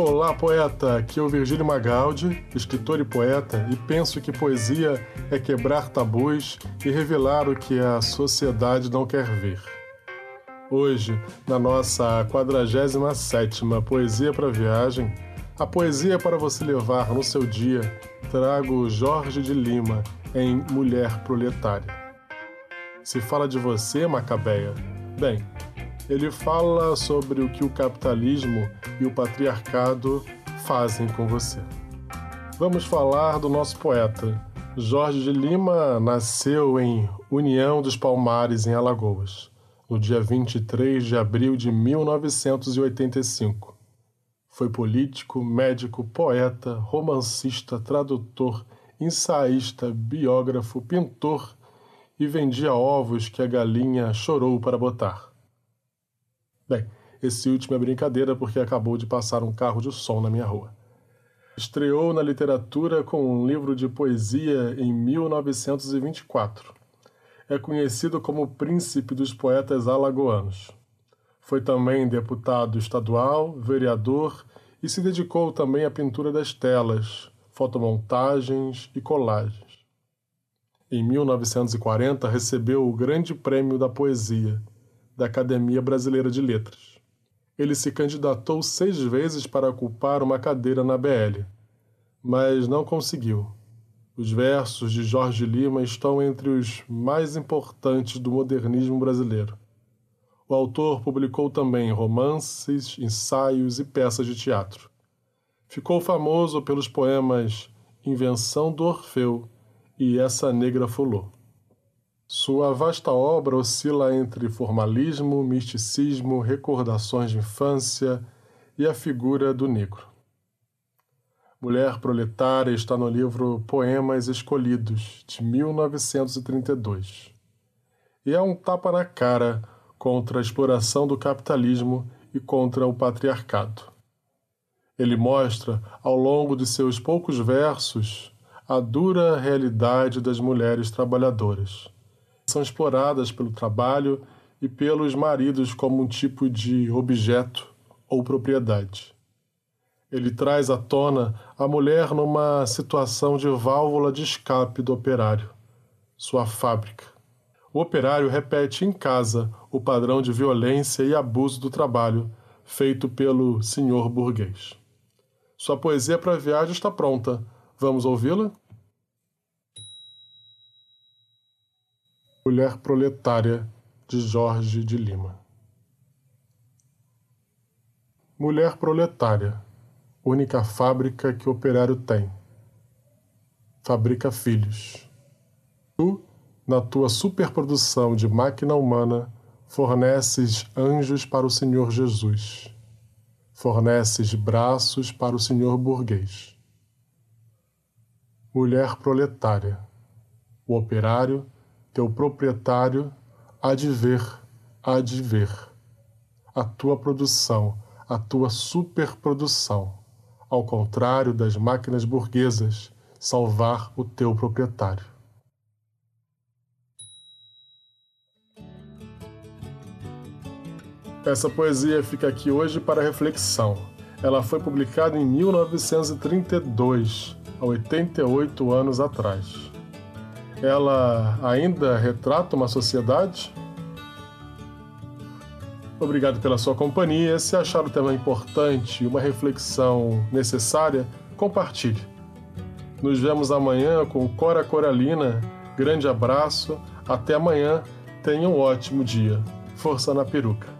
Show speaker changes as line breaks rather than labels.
Olá, poeta! Aqui é o Virgílio Magaldi, escritor e poeta, e penso que poesia é quebrar tabus e revelar o que a sociedade não quer ver. Hoje, na nossa 47ª Poesia para Viagem, a poesia para você levar no seu dia, trago Jorge de Lima em Mulher Proletária. Se fala de você, Macabeia, bem, ele fala sobre o que o capitalismo e o patriarcado fazem com você. Vamos falar do nosso poeta. Jorge de Lima nasceu em União dos Palmares, em Alagoas, no dia 23 de abril de 1985. Foi político, médico, poeta, romancista, tradutor, ensaísta, biógrafo, pintor e vendia ovos que a galinha chorou para botar. Bem, esse último é brincadeira porque acabou de passar um carro de som na minha rua. Estreou na literatura com um livro de poesia em 1924. É conhecido como príncipe dos poetas alagoanos. Foi também deputado estadual, vereador e se dedicou também à pintura das telas, fotomontagens e colagens. Em 1940 recebeu o Grande Prêmio da Poesia da Academia Brasileira de Letras. Ele se candidatou seis vezes para ocupar uma cadeira na BL, mas não conseguiu. Os versos de Jorge Lima estão entre os mais importantes do modernismo brasileiro. O autor publicou também romances, ensaios e peças de teatro. Ficou famoso pelos poemas Invenção do Orfeu e Essa Negra Fulô. Sua vasta obra oscila entre formalismo, misticismo, recordações de infância e a figura do negro. Mulher Proletária está no livro Poemas Escolhidos, de 1932. E é um tapa na cara contra a exploração do capitalismo e contra o patriarcado. Ele mostra, ao longo de seus poucos versos, a dura realidade das mulheres trabalhadoras são exploradas pelo trabalho e pelos maridos como um tipo de objeto ou propriedade. Ele traz à tona a mulher numa situação de válvula de escape do operário, sua fábrica. O operário repete em casa o padrão de violência e abuso do trabalho feito pelo senhor burguês. Sua poesia para viagem está pronta. Vamos ouvi-la? Mulher Proletária, de Jorge de Lima. Mulher proletária, única fábrica que o operário tem. Fabrica filhos. Tu, na tua superprodução de máquina humana, forneces anjos para o Senhor Jesus. Forneces braços para o Senhor burguês. Mulher proletária, o operário teu proprietário há de ver, há de ver a tua produção, a tua superprodução, ao contrário das máquinas burguesas, salvar o teu proprietário. Essa poesia fica aqui hoje para reflexão. Ela foi publicada em 1932, há 88 anos atrás ela ainda retrata uma sociedade? Obrigado pela sua companhia. Se achar o tema importante uma reflexão necessária, compartilhe. Nos vemos amanhã com Cora Coralina. Grande abraço. Até amanhã. Tenha um ótimo dia. Força na peruca.